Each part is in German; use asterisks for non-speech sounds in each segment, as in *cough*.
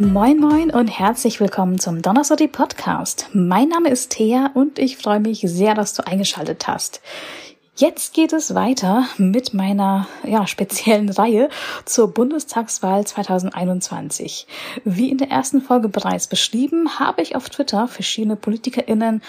Moin Moin und herzlich willkommen zum Donnerstag Podcast. Mein Name ist Thea und ich freue mich sehr, dass du eingeschaltet hast. Jetzt geht es weiter mit meiner ja, speziellen *laughs* Reihe zur Bundestagswahl 2021. Wie in der ersten Folge bereits beschrieben, habe ich auf Twitter verschiedene PolitikerInnen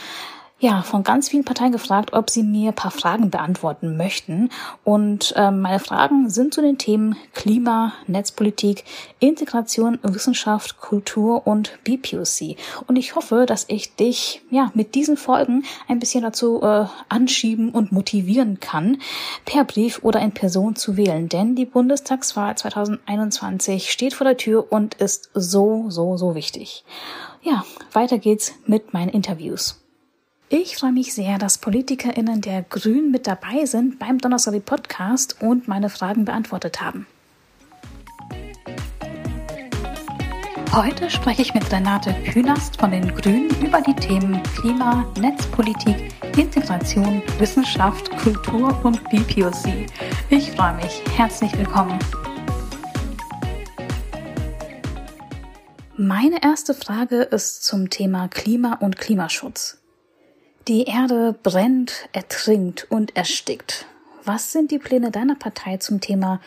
ja, von ganz vielen Parteien gefragt, ob sie mir ein paar Fragen beantworten möchten. Und ähm, meine Fragen sind zu den Themen Klima, Netzpolitik, Integration, Wissenschaft, Kultur und BPOC. Und ich hoffe, dass ich dich ja mit diesen Folgen ein bisschen dazu äh, anschieben und motivieren kann, per Brief oder in Person zu wählen. Denn die Bundestagswahl 2021 steht vor der Tür und ist so, so, so wichtig. Ja, weiter geht's mit meinen Interviews. Ich freue mich sehr, dass PolitikerInnen der Grünen mit dabei sind beim Donnerstag Podcast und meine Fragen beantwortet haben. Heute spreche ich mit Renate Künast von den Grünen über die Themen Klima, Netzpolitik, Integration, Wissenschaft, Kultur und BPOC. Ich freue mich. Herzlich willkommen. Meine erste Frage ist zum Thema Klima und Klimaschutz. Die Erde brennt, ertrinkt und erstickt. Was sind die Pläne deiner Partei zum Thema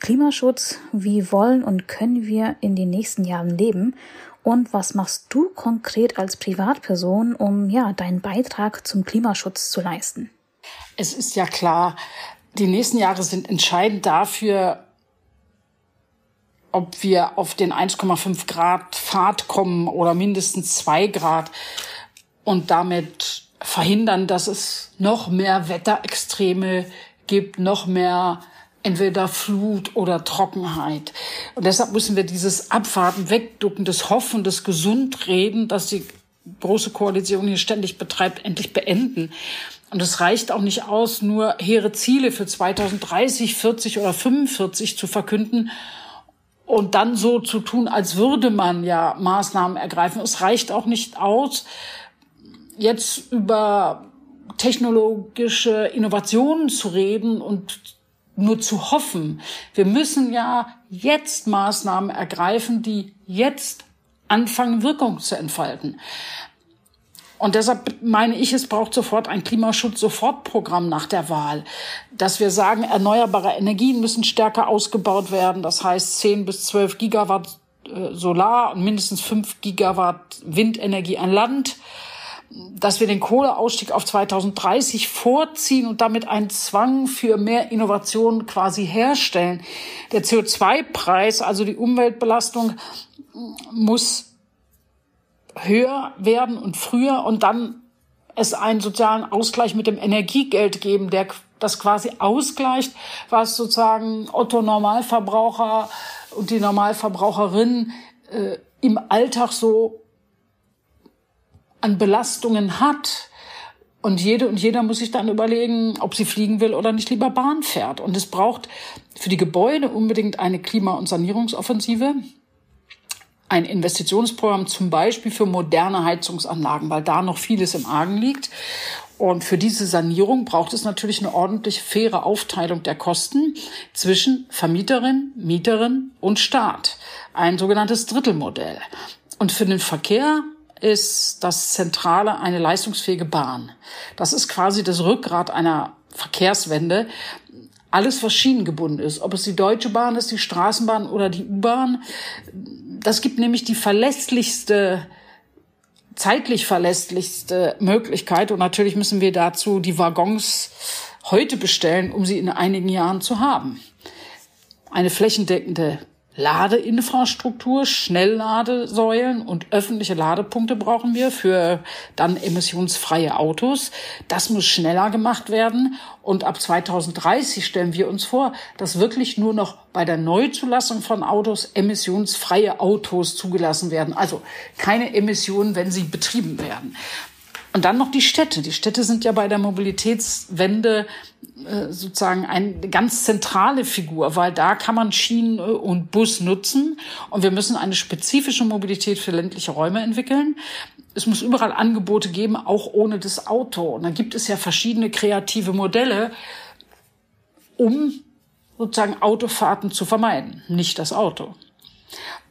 Klimaschutz? Wie wollen und können wir in den nächsten Jahren leben? Und was machst du konkret als Privatperson, um ja deinen Beitrag zum Klimaschutz zu leisten? Es ist ja klar, die nächsten Jahre sind entscheidend dafür, ob wir auf den 1,5 Grad Pfad kommen oder mindestens zwei Grad und damit verhindern, dass es noch mehr Wetterextreme gibt, noch mehr entweder Flut oder Trockenheit. Und deshalb müssen wir dieses Abwarten, Wegducken, das Hoffen, das Gesundreden, das die große Koalition hier ständig betreibt, endlich beenden. Und es reicht auch nicht aus, nur hehre Ziele für 2030, 40 oder 45 zu verkünden und dann so zu tun, als würde man ja Maßnahmen ergreifen. Es reicht auch nicht aus, jetzt über technologische Innovationen zu reden und nur zu hoffen. Wir müssen ja jetzt Maßnahmen ergreifen, die jetzt anfangen, Wirkung zu entfalten. Und deshalb meine ich, es braucht sofort ein Klimaschutz-Sofortprogramm nach der Wahl, dass wir sagen, erneuerbare Energien müssen stärker ausgebaut werden. Das heißt 10 bis 12 Gigawatt äh, Solar und mindestens 5 Gigawatt Windenergie an Land dass wir den Kohleausstieg auf 2030 vorziehen und damit einen Zwang für mehr Innovation quasi herstellen. Der CO2-Preis, also die Umweltbelastung, muss höher werden und früher und dann es einen sozialen Ausgleich mit dem Energiegeld geben, der das quasi ausgleicht, was sozusagen Otto Normalverbraucher und die Normalverbraucherin äh, im Alltag so an Belastungen hat. Und jede und jeder muss sich dann überlegen, ob sie fliegen will oder nicht lieber Bahn fährt. Und es braucht für die Gebäude unbedingt eine Klima- und Sanierungsoffensive. Ein Investitionsprogramm zum Beispiel für moderne Heizungsanlagen, weil da noch vieles im Argen liegt. Und für diese Sanierung braucht es natürlich eine ordentlich faire Aufteilung der Kosten zwischen Vermieterin, Mieterin und Staat. Ein sogenanntes Drittelmodell. Und für den Verkehr ist das Zentrale eine leistungsfähige Bahn. Das ist quasi das Rückgrat einer Verkehrswende. Alles, was schienengebunden ist, ob es die Deutsche Bahn ist, die Straßenbahn oder die U-Bahn, das gibt nämlich die verlässlichste zeitlich verlässlichste Möglichkeit. Und natürlich müssen wir dazu die Waggons heute bestellen, um sie in einigen Jahren zu haben. Eine flächendeckende Ladeinfrastruktur, Schnellladesäulen und öffentliche Ladepunkte brauchen wir für dann emissionsfreie Autos. Das muss schneller gemacht werden. Und ab 2030 stellen wir uns vor, dass wirklich nur noch bei der Neuzulassung von Autos emissionsfreie Autos zugelassen werden. Also keine Emissionen, wenn sie betrieben werden. Und dann noch die Städte. Die Städte sind ja bei der Mobilitätswende äh, sozusagen eine ganz zentrale Figur, weil da kann man Schienen und Bus nutzen. Und wir müssen eine spezifische Mobilität für ländliche Räume entwickeln. Es muss überall Angebote geben, auch ohne das Auto. Und da gibt es ja verschiedene kreative Modelle, um sozusagen Autofahrten zu vermeiden, nicht das Auto.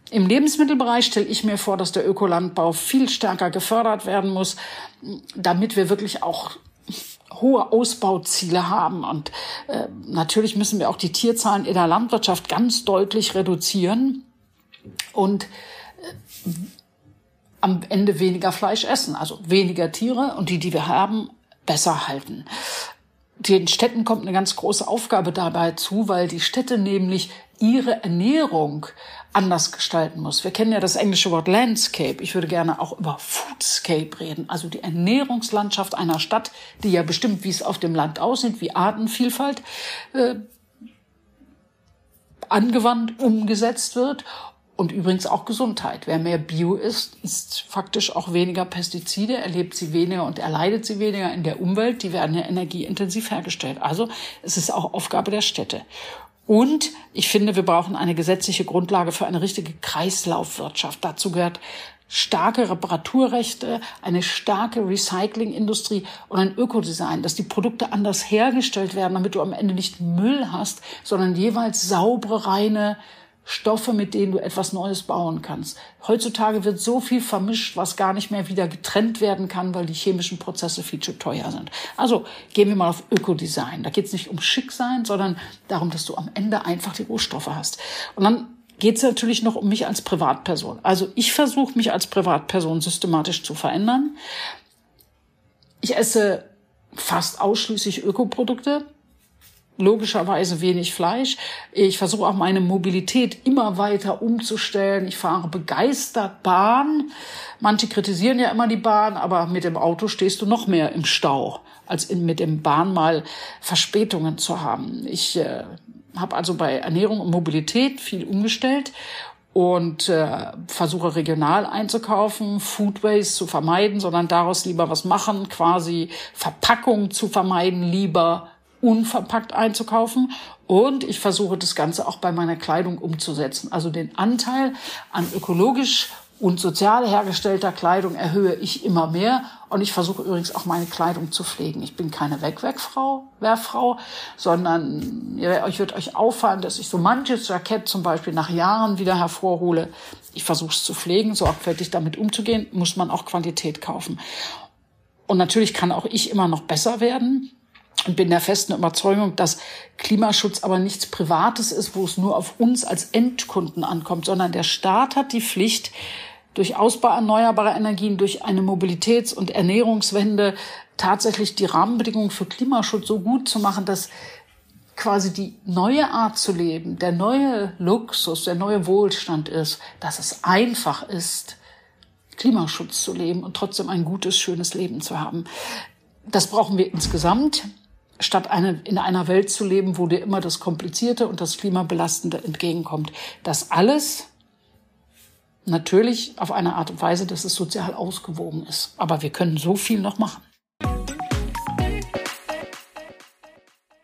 Im Lebensmittelbereich stelle ich mir vor, dass der Ökolandbau viel stärker gefördert werden muss, damit wir wirklich auch hohe Ausbauziele haben. Und äh, natürlich müssen wir auch die Tierzahlen in der Landwirtschaft ganz deutlich reduzieren und äh, am Ende weniger Fleisch essen, also weniger Tiere und die, die wir haben, besser halten. Den Städten kommt eine ganz große Aufgabe dabei zu, weil die Städte nämlich ihre Ernährung anders gestalten muss. Wir kennen ja das englische Wort Landscape. Ich würde gerne auch über Foodscape reden, also die Ernährungslandschaft einer Stadt, die ja bestimmt, wie es auf dem Land aussieht, wie Artenvielfalt äh, angewandt, umgesetzt wird. Und übrigens auch Gesundheit. Wer mehr Bio isst, isst faktisch auch weniger Pestizide, erlebt sie weniger und erleidet sie weniger in der Umwelt. Die werden ja energieintensiv hergestellt. Also es ist auch Aufgabe der Städte. Und ich finde, wir brauchen eine gesetzliche Grundlage für eine richtige Kreislaufwirtschaft. Dazu gehört starke Reparaturrechte, eine starke Recyclingindustrie und ein Ökodesign, dass die Produkte anders hergestellt werden, damit du am Ende nicht Müll hast, sondern jeweils saubere, reine Stoffe, mit denen du etwas Neues bauen kannst. Heutzutage wird so viel vermischt, was gar nicht mehr wieder getrennt werden kann, weil die chemischen Prozesse viel zu teuer sind. Also gehen wir mal auf Ökodesign. Da geht es nicht um Schicksein, sondern darum, dass du am Ende einfach die Rohstoffe hast. Und dann geht es natürlich noch um mich als Privatperson. Also ich versuche mich als Privatperson systematisch zu verändern. Ich esse fast ausschließlich Ökoprodukte logischerweise wenig Fleisch. Ich versuche auch meine Mobilität immer weiter umzustellen. Ich fahre begeistert Bahn. Manche kritisieren ja immer die Bahn, aber mit dem Auto stehst du noch mehr im Stau, als in, mit dem Bahn mal Verspätungen zu haben. Ich äh, habe also bei Ernährung und Mobilität viel umgestellt und äh, versuche regional einzukaufen, Food Waste zu vermeiden, sondern daraus lieber was machen, quasi Verpackung zu vermeiden, lieber unverpackt einzukaufen. Und ich versuche das Ganze auch bei meiner Kleidung umzusetzen. Also den Anteil an ökologisch und sozial hergestellter Kleidung erhöhe ich immer mehr. Und ich versuche übrigens auch meine Kleidung zu pflegen. Ich bin keine Wegwegfrau, Werffrau, sondern euch wird euch auffallen, dass ich so manches Jackett zum Beispiel nach Jahren wieder hervorhole. Ich versuche es zu pflegen, sorgfältig damit umzugehen, muss man auch Quantität kaufen. Und natürlich kann auch ich immer noch besser werden und bin der festen Überzeugung, dass Klimaschutz aber nichts Privates ist, wo es nur auf uns als Endkunden ankommt, sondern der Staat hat die Pflicht, durch Ausbau erneuerbarer Energien, durch eine Mobilitäts- und Ernährungswende tatsächlich die Rahmenbedingungen für Klimaschutz so gut zu machen, dass quasi die neue Art zu leben, der neue Luxus, der neue Wohlstand ist, dass es einfach ist, Klimaschutz zu leben und trotzdem ein gutes, schönes Leben zu haben. Das brauchen wir insgesamt statt eine, in einer Welt zu leben, wo dir immer das Komplizierte und das Klimabelastende entgegenkommt. Das alles natürlich auf eine Art und Weise, dass es sozial ausgewogen ist. Aber wir können so viel noch machen.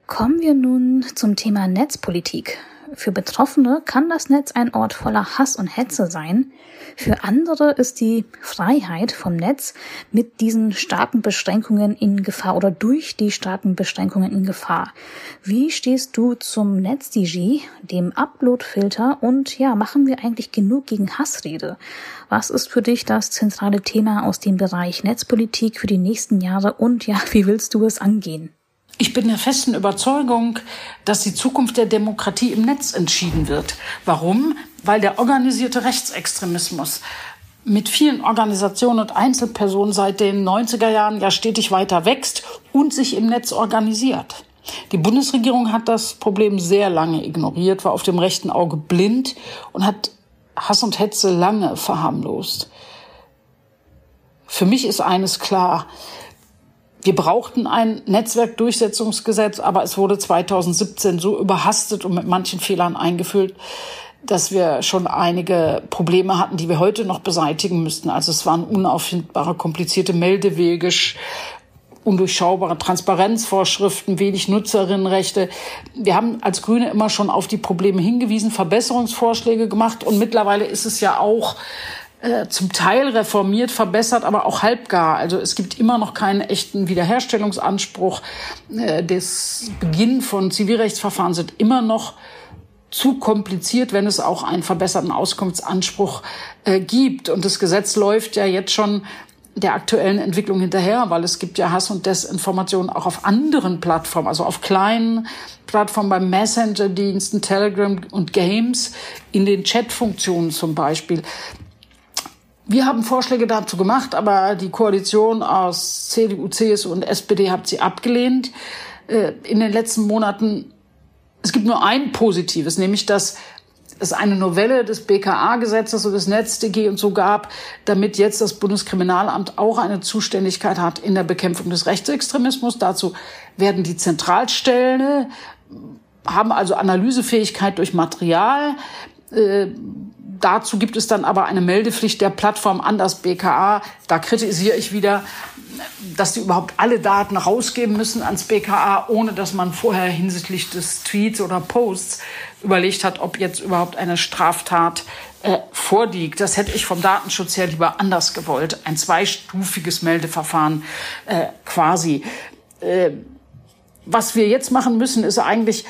Kommen wir nun zum Thema Netzpolitik. Für Betroffene kann das Netz ein Ort voller Hass und Hetze sein. Für andere ist die Freiheit vom Netz mit diesen starken Beschränkungen in Gefahr oder durch die starken Beschränkungen in Gefahr. Wie stehst du zum NetzDG, dem Uploadfilter und ja, machen wir eigentlich genug gegen Hassrede? Was ist für dich das zentrale Thema aus dem Bereich Netzpolitik für die nächsten Jahre und ja, *laughs* wie willst du es angehen? Ich bin der festen Überzeugung, dass die Zukunft der Demokratie im Netz entschieden wird. Warum? Weil der organisierte Rechtsextremismus mit vielen Organisationen und Einzelpersonen seit den 90er Jahren ja stetig weiter wächst und sich im Netz organisiert. Die Bundesregierung hat das Problem sehr lange ignoriert, war auf dem rechten Auge blind und hat Hass und Hetze lange verharmlost. Für mich ist eines klar, wir brauchten ein Netzwerkdurchsetzungsgesetz, aber es wurde 2017 so überhastet und mit manchen Fehlern eingeführt, dass wir schon einige Probleme hatten, die wir heute noch beseitigen müssten. Also es waren unauffindbare, komplizierte Meldewege, undurchschaubare Transparenzvorschriften, wenig Nutzerinnenrechte. Wir haben als Grüne immer schon auf die Probleme hingewiesen, Verbesserungsvorschläge gemacht und mittlerweile ist es ja auch äh, zum Teil reformiert, verbessert, aber auch halbgar. Also es gibt immer noch keinen echten Wiederherstellungsanspruch. Äh, das Beginn von Zivilrechtsverfahren sind immer noch zu kompliziert, wenn es auch einen verbesserten Auskunftsanspruch äh, gibt. Und das Gesetz läuft ja jetzt schon der aktuellen Entwicklung hinterher, weil es gibt ja Hass und Desinformation auch auf anderen Plattformen, also auf kleinen Plattformen beim Messenger-Diensten, Telegram und Games, in den Chat-Funktionen zum Beispiel. Wir haben Vorschläge dazu gemacht, aber die Koalition aus CDU, CSU und SPD hat sie abgelehnt. Äh, in den letzten Monaten, es gibt nur ein Positives, nämlich dass es eine Novelle des BKA-Gesetzes und des NetzDG und so gab, damit jetzt das Bundeskriminalamt auch eine Zuständigkeit hat in der Bekämpfung des Rechtsextremismus. Dazu werden die Zentralstellen, haben also Analysefähigkeit durch Material. Äh, dazu gibt es dann aber eine Meldepflicht der Plattform an das BKA. Da kritisiere ich wieder, dass die überhaupt alle Daten rausgeben müssen ans BKA, ohne dass man vorher hinsichtlich des Tweets oder Posts überlegt hat, ob jetzt überhaupt eine Straftat äh, vorliegt. Das hätte ich vom Datenschutz her lieber anders gewollt. Ein zweistufiges Meldeverfahren äh, quasi. Äh, was wir jetzt machen müssen, ist eigentlich,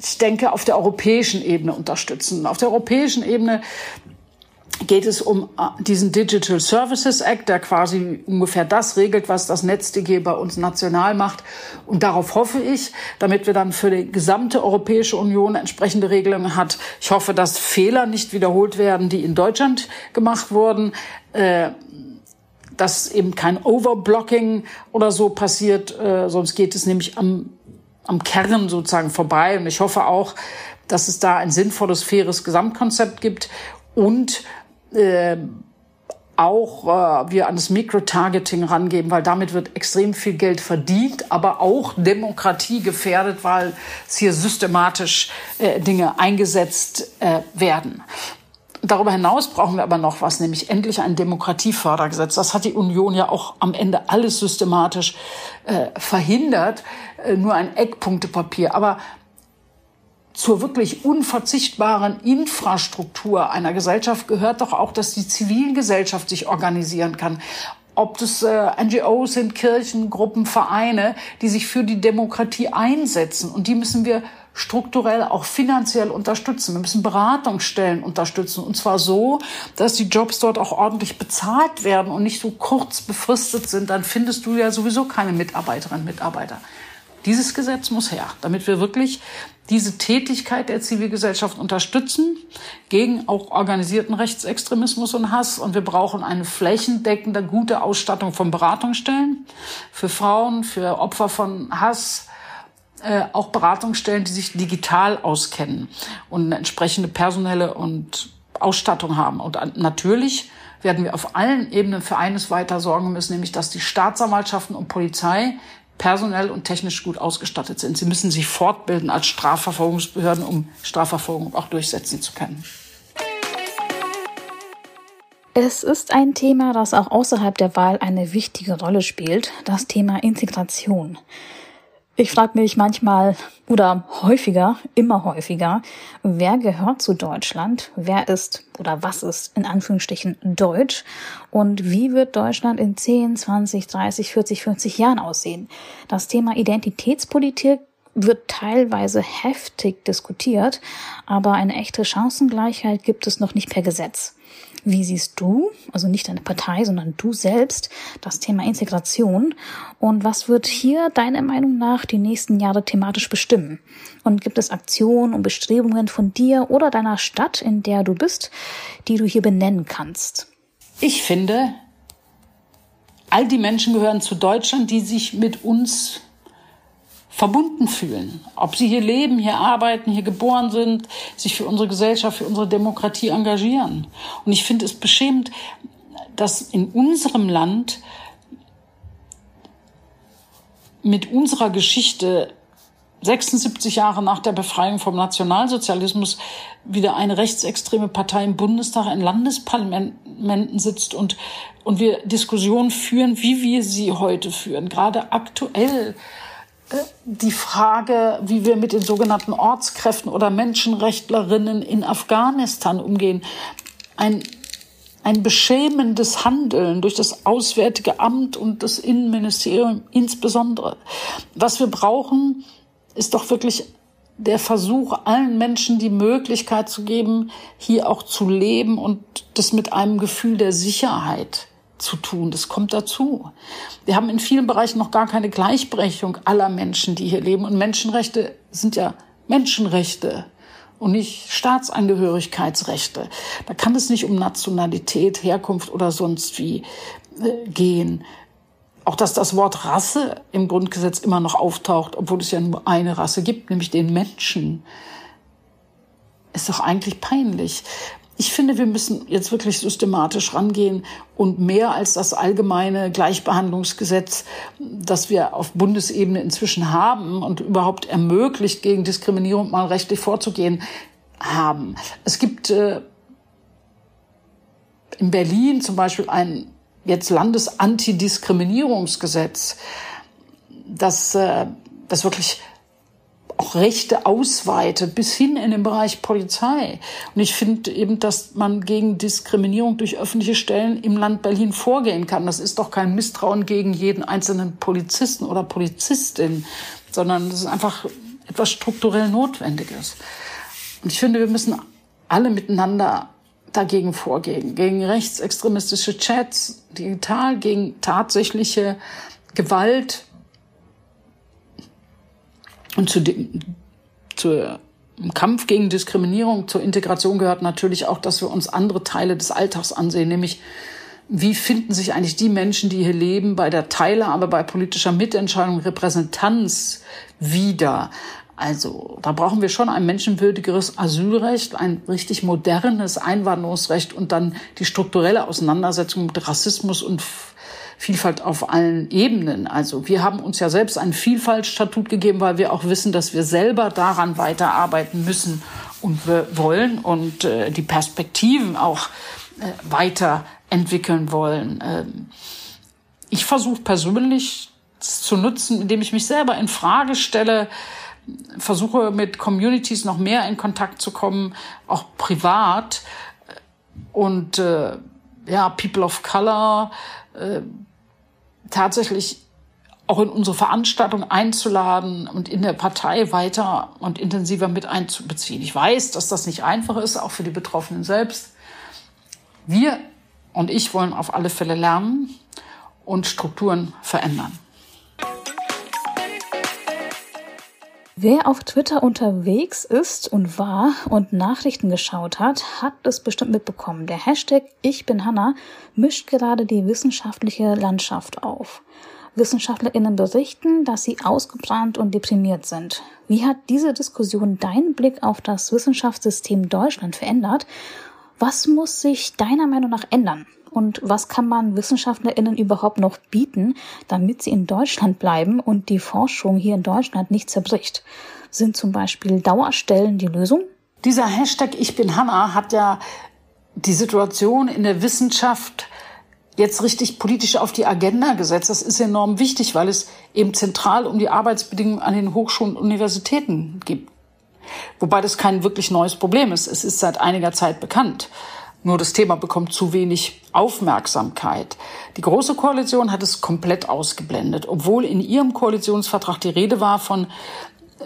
ich denke, auf der europäischen Ebene unterstützen. Auf der europäischen Ebene geht es um äh, diesen Digital Services Act, der quasi ungefähr das regelt, was das NetzDG bei uns national macht. Und darauf hoffe ich, damit wir dann für die gesamte Europäische Union entsprechende Regelungen hat. Ich hoffe, dass Fehler nicht wiederholt werden, die in Deutschland gemacht wurden. Äh, dass eben kein Overblocking oder so passiert, äh, sonst geht es nämlich am, am Kern sozusagen vorbei. Und ich hoffe auch, dass es da ein sinnvolles, faires Gesamtkonzept gibt und äh, auch äh, wir an das Mikrotargeting rangeben, weil damit wird extrem viel Geld verdient, aber auch Demokratie gefährdet, weil es hier systematisch äh, Dinge eingesetzt äh, werden. Darüber hinaus brauchen wir aber noch was, nämlich endlich ein Demokratiefördergesetz. Das hat die Union ja auch am Ende alles systematisch äh, verhindert, nur ein Eckpunktepapier. Aber zur wirklich unverzichtbaren Infrastruktur einer Gesellschaft gehört doch auch, dass die Zivilgesellschaft sich organisieren kann. Ob das äh, NGOs sind, Kirchen, Gruppen, Vereine, die sich für die Demokratie einsetzen. Und die müssen wir strukturell auch finanziell unterstützen. Wir müssen Beratungsstellen unterstützen. Und zwar so, dass die Jobs dort auch ordentlich bezahlt werden und nicht so kurz befristet sind. Dann findest du ja sowieso keine Mitarbeiterinnen und Mitarbeiter. Dieses Gesetz muss her, damit wir wirklich diese Tätigkeit der Zivilgesellschaft unterstützen gegen auch organisierten Rechtsextremismus und Hass. Und wir brauchen eine flächendeckende, gute Ausstattung von Beratungsstellen für Frauen, für Opfer von Hass, äh, auch Beratungsstellen, die sich digital auskennen und eine entsprechende personelle und Ausstattung haben. Und natürlich werden wir auf allen Ebenen für eines weiter sorgen müssen, nämlich dass die Staatsanwaltschaften und Polizei personell und technisch gut ausgestattet sind. Sie müssen sich fortbilden als Strafverfolgungsbehörden, um Strafverfolgung auch durchsetzen zu können. Es ist ein Thema, das auch außerhalb der Wahl eine wichtige Rolle spielt, das Thema Integration. Ich frage mich manchmal oder häufiger, immer häufiger, wer gehört zu Deutschland? Wer ist oder was ist in Anführungsstrichen Deutsch? Und wie wird Deutschland in 10, 20, 30, 40, 50 Jahren aussehen? Das Thema Identitätspolitik wird teilweise heftig diskutiert, aber eine echte Chancengleichheit gibt es noch nicht per Gesetz. Wie siehst du, also nicht deine Partei, sondern du selbst, das Thema Integration? Und was wird hier deiner Meinung nach die nächsten Jahre thematisch bestimmen? Und gibt es Aktionen und Bestrebungen von dir oder deiner Stadt, in der du bist, die du hier benennen kannst? Ich finde, all die Menschen gehören zu Deutschland, die sich mit uns verbunden fühlen. Ob sie hier leben, hier arbeiten, hier geboren sind, sich für unsere Gesellschaft, für unsere Demokratie engagieren. Und ich finde es beschämend, dass in unserem Land mit unserer Geschichte 76 Jahre nach der Befreiung vom Nationalsozialismus wieder eine rechtsextreme Partei im Bundestag, in Landesparlamenten sitzt und, und wir Diskussionen führen, wie wir sie heute führen. Gerade aktuell die Frage, wie wir mit den sogenannten Ortskräften oder Menschenrechtlerinnen in Afghanistan umgehen. Ein, ein beschämendes Handeln durch das Auswärtige Amt und das Innenministerium insbesondere. Was wir brauchen, ist doch wirklich der Versuch, allen Menschen die Möglichkeit zu geben, hier auch zu leben und das mit einem Gefühl der Sicherheit zu tun. Das kommt dazu. Wir haben in vielen Bereichen noch gar keine Gleichberechtigung aller Menschen, die hier leben. Und Menschenrechte sind ja Menschenrechte und nicht Staatsangehörigkeitsrechte. Da kann es nicht um Nationalität, Herkunft oder sonst wie äh, gehen. Auch dass das Wort Rasse im Grundgesetz immer noch auftaucht, obwohl es ja nur eine Rasse gibt, nämlich den Menschen, ist doch eigentlich peinlich. Ich finde, wir müssen jetzt wirklich systematisch rangehen und mehr als das allgemeine Gleichbehandlungsgesetz, das wir auf Bundesebene inzwischen haben und überhaupt ermöglicht, gegen Diskriminierung mal rechtlich vorzugehen, haben. Es gibt äh, in Berlin zum Beispiel ein jetzt Landesantidiskriminierungsgesetz, das, äh, das wirklich auch Rechte ausweitet bis hin in den Bereich Polizei. Und ich finde eben, dass man gegen Diskriminierung durch öffentliche Stellen im Land Berlin vorgehen kann. Das ist doch kein Misstrauen gegen jeden einzelnen Polizisten oder Polizistin, sondern das ist einfach etwas strukturell Notwendiges. Und ich finde, wir müssen alle miteinander dagegen vorgehen, gegen rechtsextremistische Chats, digital, gegen tatsächliche Gewalt, und zu dem, zur im Kampf gegen Diskriminierung, zur Integration gehört natürlich auch, dass wir uns andere Teile des Alltags ansehen, nämlich wie finden sich eigentlich die Menschen, die hier leben, bei der Teilhabe, bei politischer Mitentscheidung, Repräsentanz wieder. Also da brauchen wir schon ein menschenwürdigeres Asylrecht, ein richtig modernes Einwanderungsrecht und dann die strukturelle Auseinandersetzung mit Rassismus und Vielfalt auf allen Ebenen. Also wir haben uns ja selbst ein Vielfaltstatut gegeben, weil wir auch wissen, dass wir selber daran weiterarbeiten müssen und wir wollen und äh, die Perspektiven auch äh, weiterentwickeln wollen. Ähm, ich versuche persönlich zu nutzen, indem ich mich selber in Frage stelle, versuche mit Communities noch mehr in Kontakt zu kommen, auch privat und äh, ja, People of Color, äh, tatsächlich auch in unsere Veranstaltung einzuladen und in der Partei weiter und intensiver mit einzubeziehen. Ich weiß, dass das nicht einfach ist, auch für die Betroffenen selbst. Wir und ich wollen auf alle Fälle lernen und Strukturen verändern. Wer auf Twitter unterwegs ist und war und Nachrichten geschaut hat, hat es bestimmt mitbekommen. Der Hashtag Ich bin Hanna mischt gerade die wissenschaftliche Landschaft auf. WissenschaftlerInnen berichten, dass sie ausgebrannt und deprimiert sind. Wie hat diese Diskussion deinen Blick auf das Wissenschaftssystem Deutschland verändert? Was muss sich deiner Meinung nach ändern? Und was kann man WissenschaftlerInnen überhaupt noch bieten, damit sie in Deutschland bleiben und die Forschung hier in Deutschland nicht zerbricht? Sind zum Beispiel Dauerstellen die Lösung? Dieser Hashtag Ich bin Hanna hat ja die Situation in der Wissenschaft jetzt richtig politisch auf die Agenda gesetzt. Das ist enorm wichtig, weil es eben zentral um die Arbeitsbedingungen an den Hochschulen und Universitäten geht. Wobei das kein wirklich neues Problem ist. Es ist seit einiger Zeit bekannt. Nur das Thema bekommt zu wenig Aufmerksamkeit. Die Große Koalition hat es komplett ausgeblendet, obwohl in ihrem Koalitionsvertrag die Rede war von äh,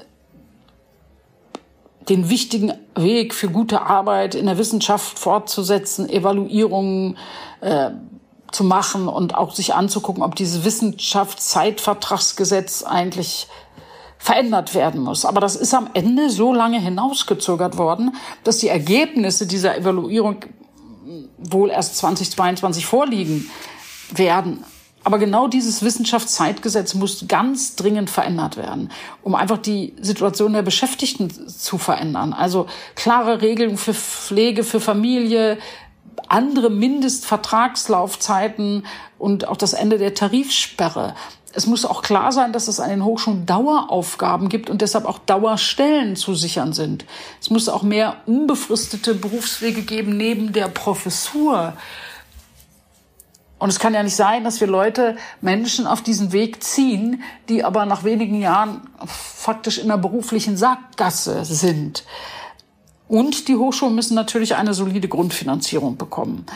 den wichtigen Weg für gute Arbeit in der Wissenschaft fortzusetzen, Evaluierungen äh, zu machen und auch sich anzugucken, ob dieses Wissenschaftszeitvertragsgesetz eigentlich verändert werden muss. Aber das ist am Ende so lange hinausgezögert worden, dass die Ergebnisse dieser Evaluierung wohl erst 2022 vorliegen werden. Aber genau dieses Wissenschaftszeitgesetz muss ganz dringend verändert werden, um einfach die Situation der Beschäftigten zu verändern. Also klare Regeln für Pflege, für Familie, andere Mindestvertragslaufzeiten und auch das Ende der Tarifsperre es muss auch klar sein, dass es an den Hochschulen Daueraufgaben gibt und deshalb auch Dauerstellen zu sichern sind. Es muss auch mehr unbefristete Berufswege geben neben der Professur. Und es kann ja nicht sein, dass wir Leute, Menschen auf diesen Weg ziehen, die aber nach wenigen Jahren faktisch in der beruflichen Sackgasse sind. Und die Hochschulen müssen natürlich eine solide Grundfinanzierung bekommen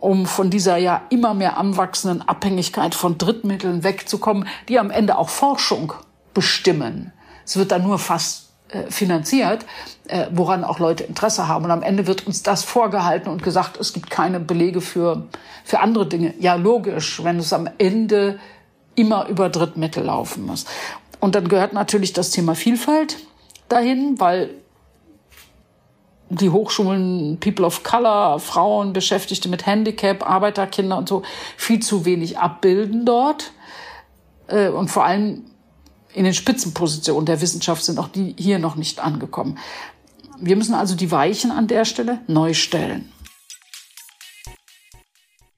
um von dieser ja immer mehr anwachsenden Abhängigkeit von Drittmitteln wegzukommen, die am Ende auch Forschung bestimmen. Es wird dann nur fast äh, finanziert, äh, woran auch Leute Interesse haben. Und am Ende wird uns das vorgehalten und gesagt, es gibt keine Belege für, für andere Dinge. Ja, logisch, wenn es am Ende immer über Drittmittel laufen muss. Und dann gehört natürlich das Thema Vielfalt dahin, weil die Hochschulen People of Color, Frauen, Beschäftigte mit Handicap, Arbeiterkinder und so viel zu wenig abbilden dort. Äh, und vor allem in den Spitzenpositionen der Wissenschaft sind auch die hier noch nicht angekommen. Wir müssen also die Weichen an der Stelle neu stellen.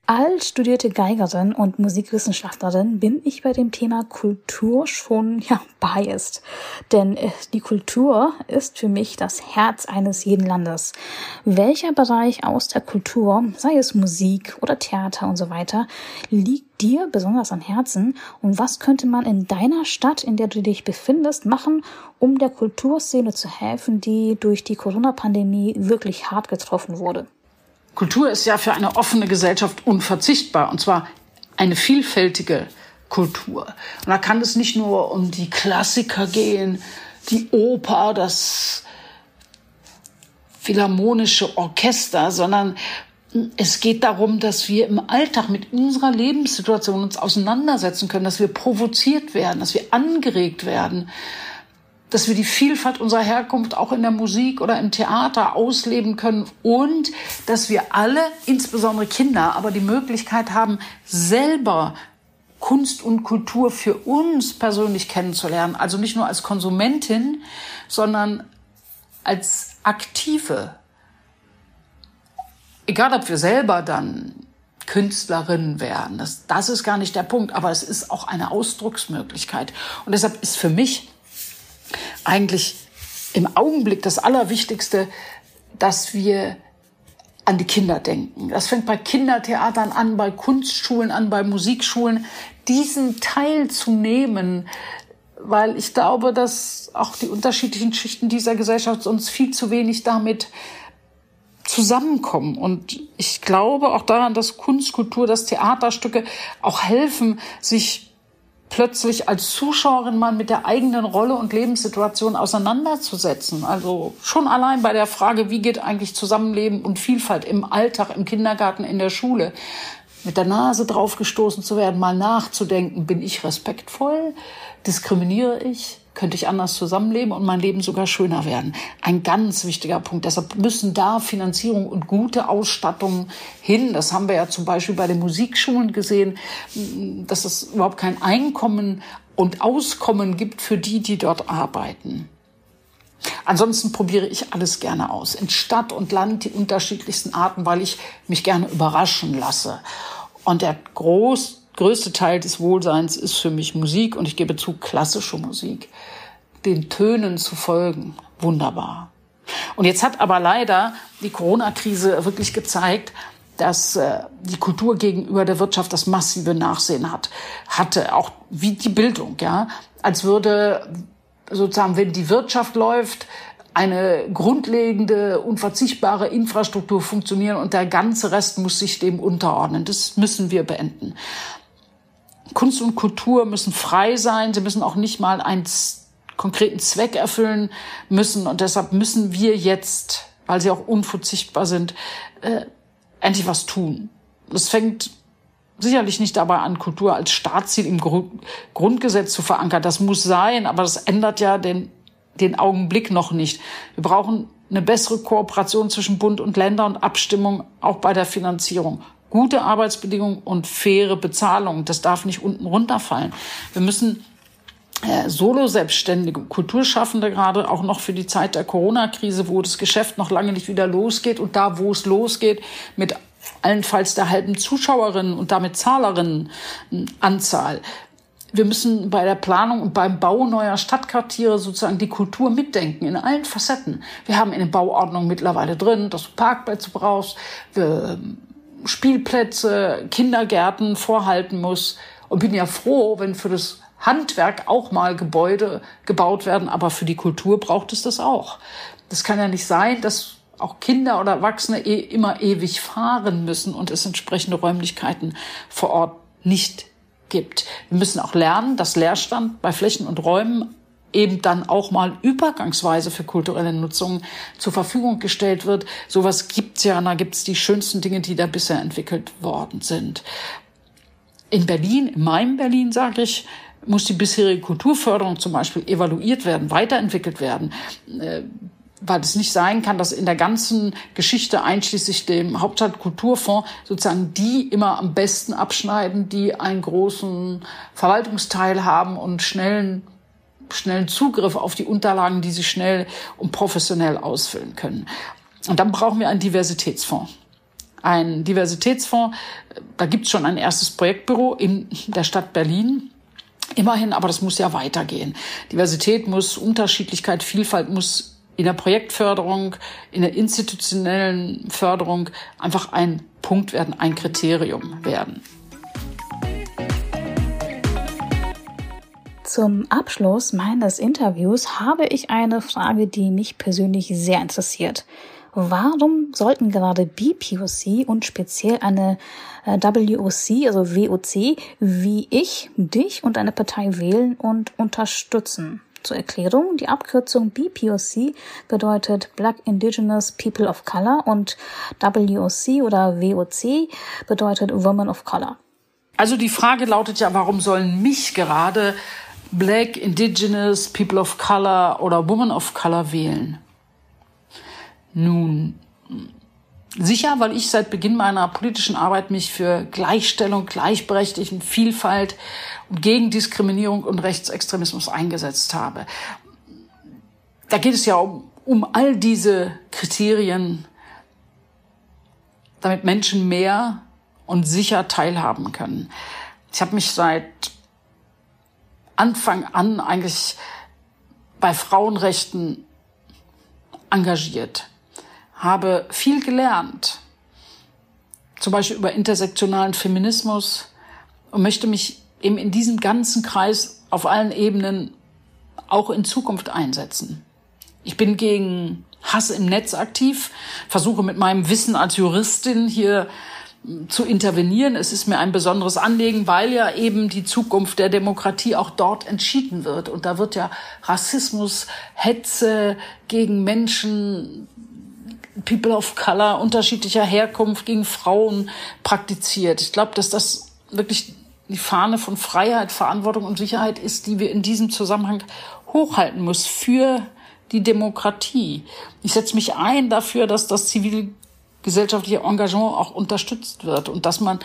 Als studierte Geigerin und Musikwissenschaftlerin bin ich bei dem Thema Kultur schon ja biased, denn äh, die Kultur ist für mich das Herz eines jeden Landes. Welcher Bereich aus der Kultur, sei es Musik oder Theater und so weiter, liegt dir besonders am Herzen und was könnte man in deiner Stadt, in der du dich befindest, machen, um der Kulturszene zu helfen, die durch die Corona-Pandemie wirklich hart getroffen wurde? Kultur ist ja für eine offene Gesellschaft unverzichtbar, und zwar eine vielfältige Kultur. Und da kann es nicht nur um die Klassiker gehen, die Oper, das philharmonische Orchester, sondern es geht darum, dass wir im Alltag mit unserer Lebenssituation uns auseinandersetzen können, dass wir provoziert werden, dass wir angeregt werden, dass wir die Vielfalt unserer Herkunft auch in der Musik oder im Theater ausleben können und dass wir alle, insbesondere Kinder, aber die Möglichkeit haben, selber Kunst und Kultur für uns persönlich kennenzulernen. Also nicht nur als Konsumentin, sondern als Aktive. Egal, ob wir selber dann Künstlerin werden. Das, das ist gar nicht der Punkt, aber es ist auch eine Ausdrucksmöglichkeit. Und deshalb ist für mich eigentlich im Augenblick das Allerwichtigste, dass wir an die Kinder denken. Das fängt bei Kindertheatern an, bei Kunstschulen an, bei Musikschulen, diesen Teil zu nehmen, weil ich glaube, dass auch die unterschiedlichen Schichten dieser Gesellschaft uns viel zu wenig damit zusammenkommen. Und ich glaube auch daran, dass Kunst, Kultur, dass Theaterstücke auch helfen, sich plötzlich als Zuschauerin mal mit der eigenen Rolle und Lebenssituation auseinanderzusetzen. Also schon allein bei der Frage, wie geht eigentlich Zusammenleben und Vielfalt im Alltag, im Kindergarten, in der Schule, mit der Nase draufgestoßen zu werden, mal nachzudenken, bin ich respektvoll, diskriminiere ich, könnte ich anders zusammenleben und mein Leben sogar schöner werden. Ein ganz wichtiger Punkt. Deshalb müssen da Finanzierung und gute Ausstattung hin. Das haben wir ja zum Beispiel bei den Musikschulen gesehen, dass es überhaupt kein Einkommen und Auskommen gibt für die, die dort arbeiten. Ansonsten probiere ich alles gerne aus. In Stadt und Land die unterschiedlichsten Arten, weil ich mich gerne überraschen lasse. Und der groß größte Teil des Wohlseins ist für mich Musik und ich gebe zu, klassische Musik. Den Tönen zu folgen, wunderbar. Und jetzt hat aber leider die Corona-Krise wirklich gezeigt, dass äh, die Kultur gegenüber der Wirtschaft das massive Nachsehen hat, hatte, auch wie die Bildung, ja, als würde sozusagen, wenn die Wirtschaft läuft, eine grundlegende, unverzichtbare Infrastruktur funktionieren und der ganze Rest muss sich dem unterordnen. Das müssen wir beenden. Kunst und Kultur müssen frei sein, sie müssen auch nicht mal einen konkreten Zweck erfüllen müssen. Und deshalb müssen wir jetzt, weil sie auch unverzichtbar sind, äh, endlich was tun. Das fängt sicherlich nicht dabei an, Kultur als Staatsziel im Grund Grundgesetz zu verankern. Das muss sein, aber das ändert ja den, den Augenblick noch nicht. Wir brauchen eine bessere Kooperation zwischen Bund und Länder und Abstimmung auch bei der Finanzierung gute Arbeitsbedingungen und faire Bezahlung. Das darf nicht unten runterfallen. Wir müssen äh, Solo-Selbstständige, Kulturschaffende gerade auch noch für die Zeit der Corona-Krise, wo das Geschäft noch lange nicht wieder losgeht und da, wo es losgeht, mit allenfalls der halben Zuschauerinnen und damit Zahlerinnenanzahl. Wir müssen bei der Planung und beim Bau neuer Stadtquartiere sozusagen die Kultur mitdenken in allen Facetten. Wir haben in den Bauordnungen mittlerweile drin, dass du Parkplätze brauchst. Wir Spielplätze, Kindergärten vorhalten muss. Und bin ja froh, wenn für das Handwerk auch mal Gebäude gebaut werden, aber für die Kultur braucht es das auch. Das kann ja nicht sein, dass auch Kinder oder Erwachsene eh immer ewig fahren müssen und es entsprechende Räumlichkeiten vor Ort nicht gibt. Wir müssen auch lernen, dass Leerstand bei Flächen und Räumen eben dann auch mal übergangsweise für kulturelle Nutzung zur Verfügung gestellt wird. Sowas gibt's ja, und da gibt's die schönsten Dinge, die da bisher entwickelt worden sind. In Berlin, in meinem Berlin, sage ich, muss die bisherige Kulturförderung zum Beispiel evaluiert werden, weiterentwickelt werden äh, weil es nicht sein kann, dass in der ganzen Geschichte einschließlich dem Hauptstadtkulturfonds sozusagen die immer am besten abschneiden, die einen großen Verwaltungsteil haben und schnellen schnellen Zugriff auf die Unterlagen, die sie schnell und professionell ausfüllen können. Und dann brauchen wir einen Diversitätsfonds. Ein Diversitätsfonds, da gibt es schon ein erstes Projektbüro in der Stadt Berlin. Immerhin, aber das muss ja weitergehen. Diversität muss, Unterschiedlichkeit, Vielfalt muss in der Projektförderung, in der institutionellen Förderung einfach ein Punkt werden, ein Kriterium werden. Zum Abschluss meines Interviews habe ich eine Frage, die mich persönlich sehr interessiert. Warum sollten gerade BPOC und speziell eine äh, WOC, also WOC, wie ich, dich und eine Partei wählen und unterstützen? Zur Erklärung, die Abkürzung BPOC bedeutet Black Indigenous People of Color und WOC oder WOC bedeutet Women of Color. Also die Frage lautet ja, warum sollen mich gerade Black, Indigenous, People of Color oder Women of Color wählen? Nun, Sicher, weil ich seit Beginn meiner politischen Arbeit mich für Gleichstellung, Gleichberechtigung, Vielfalt und gegen Diskriminierung und Rechtsextremismus eingesetzt habe. Da geht es ja um, um all diese Kriterien, damit Menschen mehr und sicher teilhaben können. Ich habe mich seit Anfang an eigentlich bei Frauenrechten engagiert habe viel gelernt, zum Beispiel über intersektionalen Feminismus und möchte mich eben in diesem ganzen Kreis auf allen Ebenen auch in Zukunft einsetzen. Ich bin gegen Hass im Netz aktiv, versuche mit meinem Wissen als Juristin hier zu intervenieren. Es ist mir ein besonderes Anliegen, weil ja eben die Zukunft der Demokratie auch dort entschieden wird. Und da wird ja Rassismus, Hetze gegen Menschen, People of Color unterschiedlicher Herkunft gegen Frauen praktiziert. Ich glaube, dass das wirklich die Fahne von Freiheit, Verantwortung und Sicherheit ist, die wir in diesem Zusammenhang hochhalten muss für die Demokratie. Ich setze mich ein dafür, dass das zivilgesellschaftliche Engagement auch unterstützt wird und dass man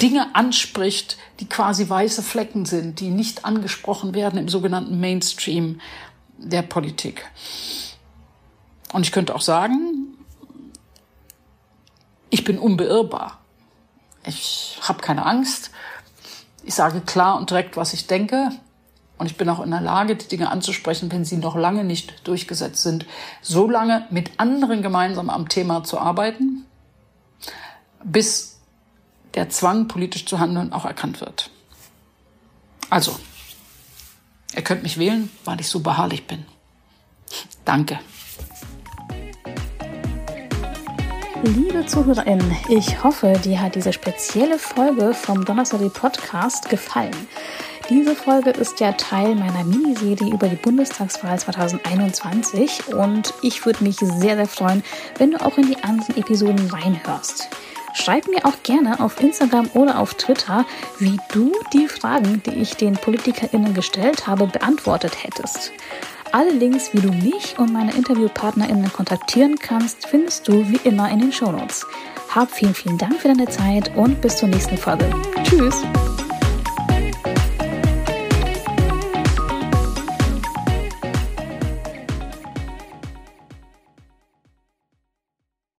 Dinge anspricht, die quasi weiße Flecken sind, die nicht angesprochen werden im sogenannten Mainstream der Politik. Und ich könnte auch sagen, ich bin unbeirrbar. Ich habe keine Angst. Ich sage klar und direkt, was ich denke. Und ich bin auch in der Lage, die Dinge anzusprechen, wenn sie noch lange nicht durchgesetzt sind. So lange mit anderen gemeinsam am Thema zu arbeiten, bis der Zwang, politisch zu handeln, auch erkannt wird. Also, ihr könnt mich wählen, weil ich so beharrlich bin. Danke. Liebe ZuhörerInnen, ich hoffe, dir hat diese spezielle Folge vom Donnerstag Podcast gefallen. Diese Folge ist ja Teil meiner Miniserie über die Bundestagswahl 2021 und ich würde mich sehr, sehr freuen, wenn du auch in die anderen Episoden reinhörst. Schreib mir auch gerne auf Instagram oder auf Twitter, wie du die Fragen, die ich den PolitikerInnen gestellt habe, beantwortet hättest. Alle Links, wie du mich und meine InterviewpartnerInnen kontaktieren kannst, findest du wie immer in den Shownotes. Hab vielen, vielen Dank für deine Zeit und bis zur nächsten Folge. Tschüss!